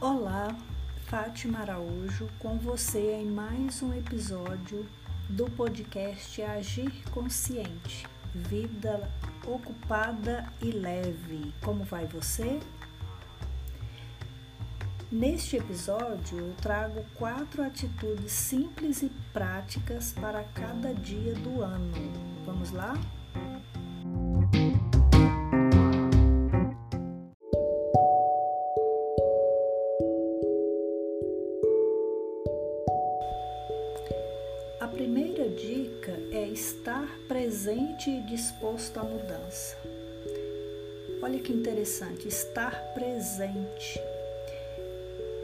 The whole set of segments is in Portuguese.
Olá, Fátima Araújo, com você em mais um episódio do podcast Agir Consciente, Vida Ocupada e Leve. Como vai você? Neste episódio, eu trago quatro atitudes simples e práticas para cada dia do ano. Vamos lá? A presente e disposto à mudança. Olha que interessante, estar presente.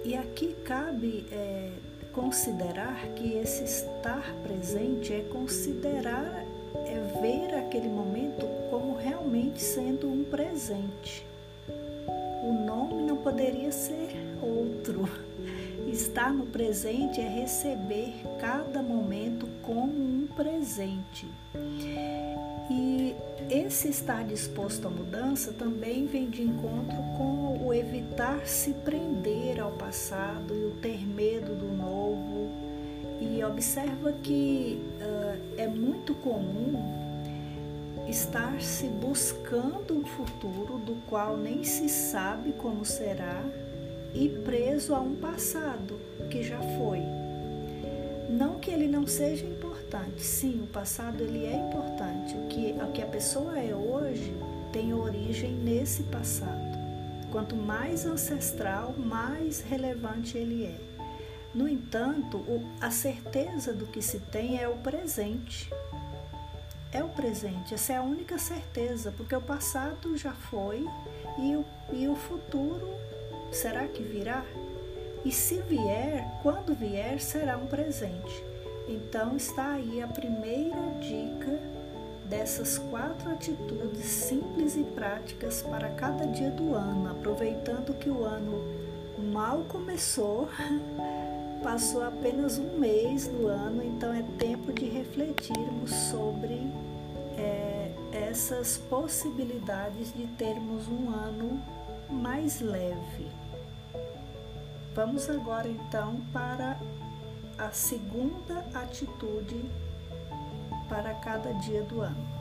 E aqui cabe é, considerar que esse estar presente é considerar, é ver aquele momento como realmente sendo um presente. O nome não poderia ser outro Estar no presente é receber cada momento como um presente. E esse estar disposto à mudança também vem de encontro com o evitar se prender ao passado e o ter medo do novo. E observa que uh, é muito comum estar se buscando um futuro do qual nem se sabe como será e preso a um passado que já foi. Não que ele não seja importante, sim, o passado ele é importante. O que, o que a pessoa é hoje tem origem nesse passado. Quanto mais ancestral, mais relevante ele é. No entanto, a certeza do que se tem é o presente. É o presente, essa é a única certeza, porque o passado já foi e o, e o futuro Será que virá? E se vier, quando vier, será um presente. Então está aí a primeira dica dessas quatro atitudes simples e práticas para cada dia do ano, aproveitando que o ano mal começou, passou apenas um mês do ano, então é tempo de refletirmos sobre é, essas possibilidades de termos um ano mais leve. Vamos agora então para a segunda atitude para cada dia do ano.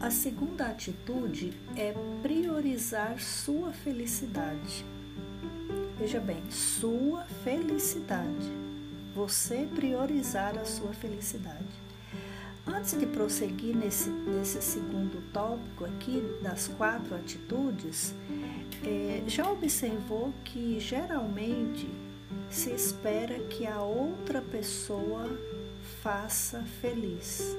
A segunda atitude é priorizar sua felicidade. Veja bem, sua felicidade você priorizar a sua felicidade. Antes de prosseguir nesse, nesse segundo tópico aqui, das quatro atitudes, é, já observou que geralmente se espera que a outra pessoa faça feliz.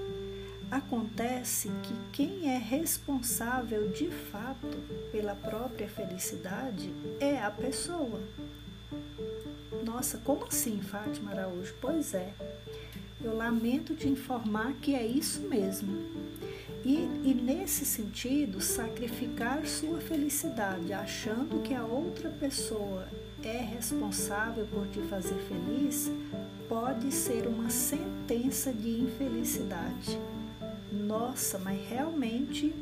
Acontece que quem é responsável de fato pela própria felicidade é a pessoa. Nossa, como assim, Fátima Araújo? Pois é, eu lamento te informar que é isso mesmo. E, e nesse sentido, sacrificar sua felicidade achando que a outra pessoa é responsável por te fazer feliz pode ser uma sentença de infelicidade. Nossa, mas realmente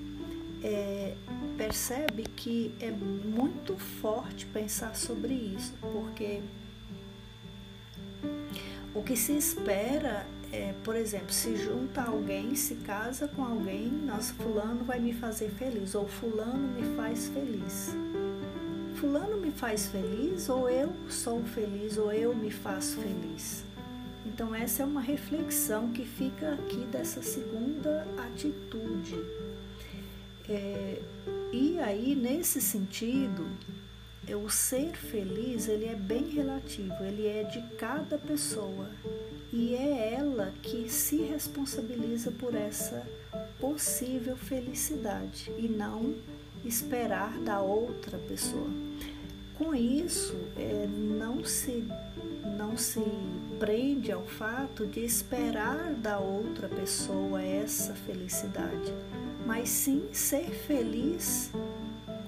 é, percebe que é muito forte pensar sobre isso, porque o que se espera é, por exemplo, se junta alguém, se casa com alguém, nossa, fulano vai me fazer feliz, ou fulano me faz feliz. Fulano me faz feliz, ou eu sou feliz, ou eu me faço feliz. Então, essa é uma reflexão que fica aqui dessa segunda atitude. É, e aí, nesse sentido, o ser feliz ele é bem relativo, ele é de cada pessoa e é ela que se responsabiliza por essa possível felicidade e não esperar da outra pessoa. Com isso, é, não se não se prende ao fato de esperar da outra pessoa essa felicidade, mas sim ser feliz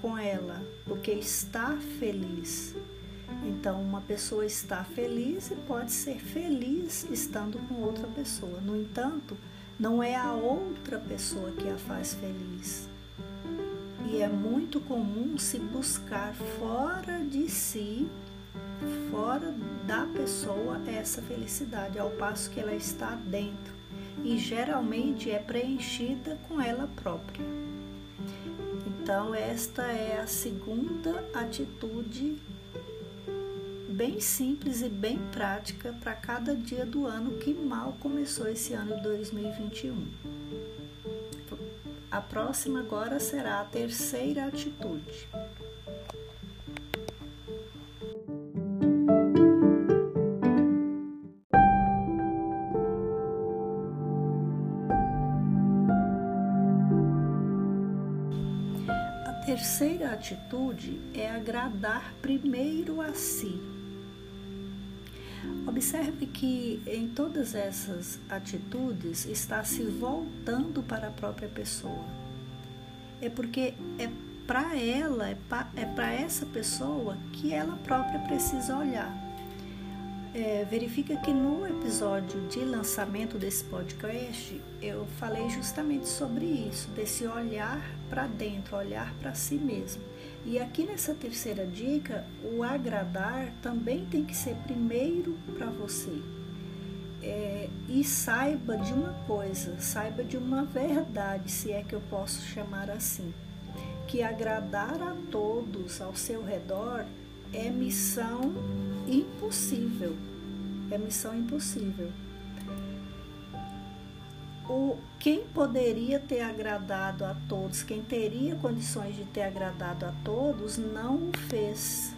com ela, porque está feliz. Então, uma pessoa está feliz e pode ser feliz estando com outra pessoa. No entanto, Não é a outra pessoa que a faz feliz. E é muito comum se buscar fora de si, fora da pessoa, essa felicidade, ao passo que ela está dentro e geralmente é preenchida com ela própria. Então, esta é a segunda atitude bem simples e bem prática para cada dia do ano que mal começou esse ano de 2021. A próxima agora será a terceira atitude. Terceira atitude é agradar primeiro a si Observe que em todas essas atitudes está se voltando para a própria pessoa. É porque é para ela, é para é essa pessoa que ela própria precisa olhar. É, verifica que no episódio de lançamento desse podcast eu falei justamente sobre isso, desse olhar para dentro, olhar para si mesmo. E aqui nessa terceira dica, o agradar também tem que ser primeiro para você. É, e saiba de uma coisa, saiba de uma verdade, se é que eu posso chamar assim, que agradar a todos ao seu redor é missão impossível. É missão impossível o, quem poderia ter agradado a todos, quem teria condições de ter agradado a todos, não o fez.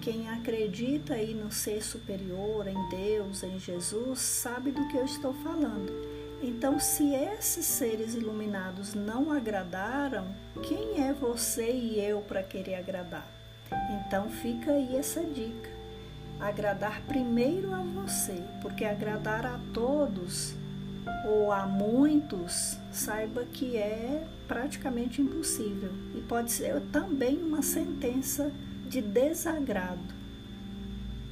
Quem acredita aí no ser superior, em Deus, em Jesus, sabe do que eu estou falando. Então, se esses seres iluminados não agradaram, quem é você e eu para querer agradar? Então, fica aí essa dica. Agradar primeiro a você, porque agradar a todos ou a muitos, saiba que é praticamente impossível e pode ser também uma sentença de desagrado,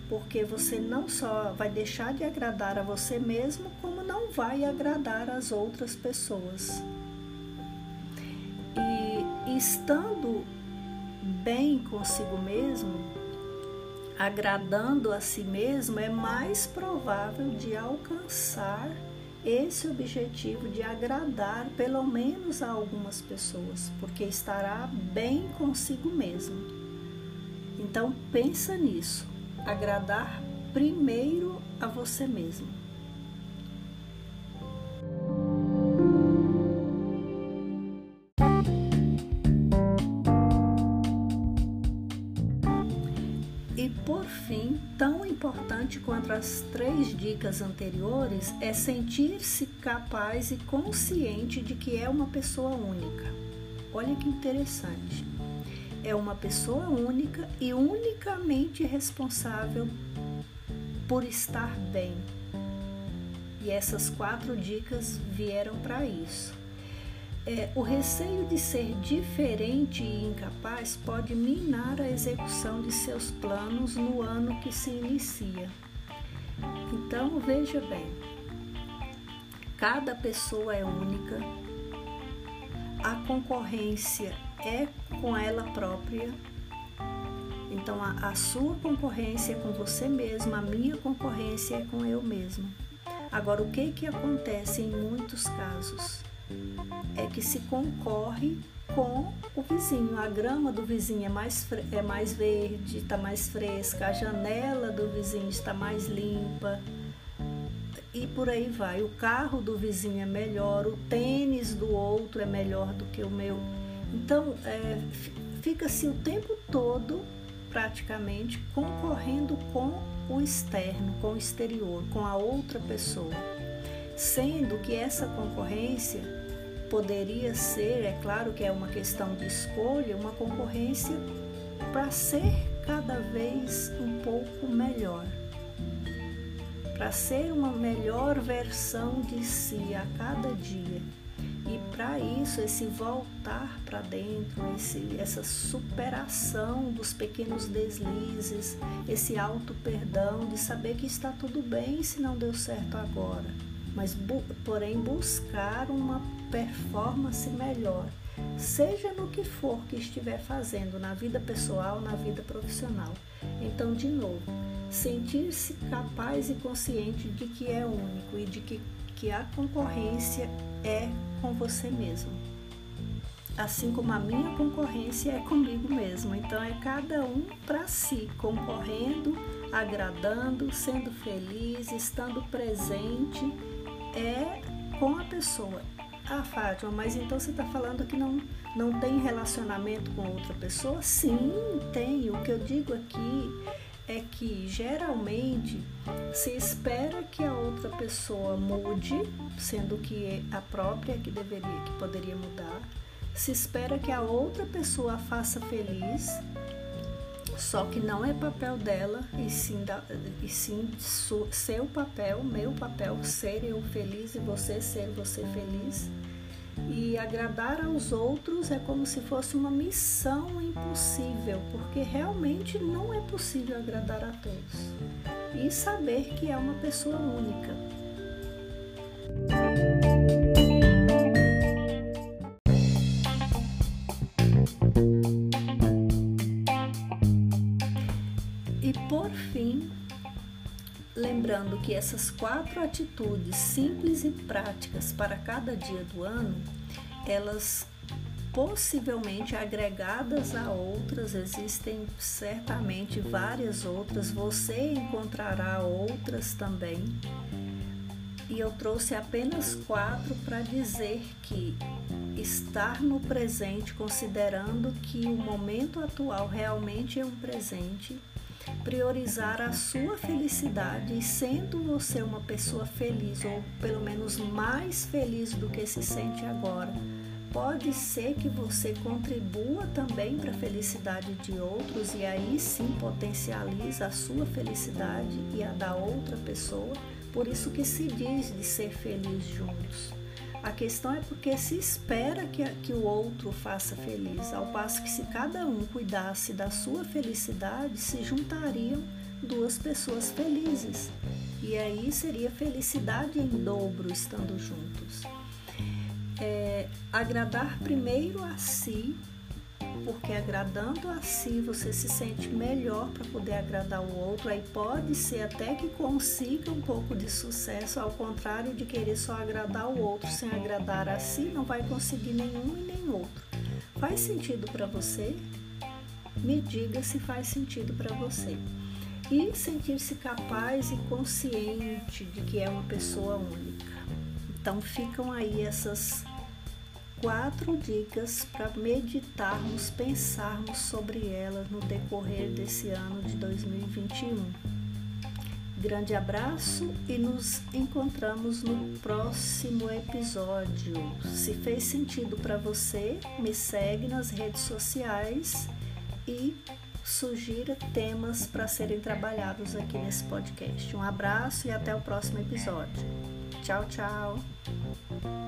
porque você não só vai deixar de agradar a você mesmo, como não vai agradar as outras pessoas. E estando bem consigo mesmo, agradando a si mesmo, é mais provável de alcançar esse objetivo de agradar pelo menos a algumas pessoas, porque estará bem consigo mesmo. Então pensa nisso, agradar primeiro a você mesmo. Importante quanto as três dicas anteriores é sentir-se capaz e consciente de que é uma pessoa única. Olha que interessante. É uma pessoa única e unicamente responsável por estar bem. E essas quatro dicas vieram para isso. É, o receio de ser diferente e incapaz pode minar a execução de seus planos no ano que se inicia. Então, veja bem: cada pessoa é única, a concorrência é com ela própria. Então, a, a sua concorrência é com você mesmo, a minha concorrência é com eu mesmo. Agora, o que, que acontece em muitos casos? É que se concorre com o vizinho. A grama do vizinho é mais, é mais verde, está mais fresca, a janela do vizinho está mais limpa e por aí vai. O carro do vizinho é melhor, o tênis do outro é melhor do que o meu. Então, é, fica-se o tempo todo, praticamente, concorrendo com o externo, com o exterior, com a outra pessoa sendo que essa concorrência poderia ser, é claro que é uma questão de escolha, uma concorrência para ser cada vez um pouco melhor, para ser uma melhor versão de si a cada dia. E para isso, esse voltar para dentro, esse, essa superação dos pequenos deslizes, esse auto-perdão de saber que está tudo bem se não deu certo agora mas porém buscar uma performance melhor, seja no que for que estiver fazendo, na vida pessoal, na vida profissional. Então, de novo, sentir-se capaz e consciente de que é único e de que, que a concorrência é com você mesmo. Assim como a minha concorrência é comigo mesmo. Então é cada um para si, concorrendo, agradando, sendo feliz, estando presente, é com a pessoa. Ah, Fátima, mas então você está falando que não, não tem relacionamento com outra pessoa? Sim, tem. O que eu digo aqui é que geralmente se espera que a outra pessoa mude, sendo que a própria que deveria, que poderia mudar. Se espera que a outra pessoa a faça feliz, só que não é papel dela e sim, da, e sim seu papel, meu papel, ser eu feliz e você ser você feliz. E agradar aos outros é como se fosse uma missão impossível, porque realmente não é possível agradar a todos. E saber que é uma pessoa única. Que essas quatro atitudes simples e práticas para cada dia do ano, elas possivelmente agregadas a outras, existem certamente várias outras, você encontrará outras também. E eu trouxe apenas quatro para dizer que estar no presente, considerando que o momento atual realmente é um presente, priorizar a sua felicidade e sendo você uma pessoa feliz ou pelo menos mais feliz do que se sente agora, pode ser que você contribua também para a felicidade de outros e aí sim potencializa a sua felicidade e a da outra pessoa. Por isso que se diz de ser feliz juntos. A questão é porque se espera que, que o outro faça feliz, ao passo que se cada um cuidasse da sua felicidade, se juntariam duas pessoas felizes. E aí seria felicidade em dobro estando juntos. É, agradar primeiro a si porque agradando a si você se sente melhor para poder agradar o outro. Aí pode ser até que consiga um pouco de sucesso, ao contrário de querer só agradar o outro sem agradar a si, não vai conseguir nenhum e nem outro. Faz sentido para você? Me diga se faz sentido para você. E sentir-se capaz e consciente de que é uma pessoa única. Então ficam aí essas quatro dicas para meditarmos, pensarmos sobre elas no decorrer desse ano de 2021. Grande abraço e nos encontramos no próximo episódio. Se fez sentido para você, me segue nas redes sociais e sugira temas para serem trabalhados aqui nesse podcast. Um abraço e até o próximo episódio. Tchau, tchau.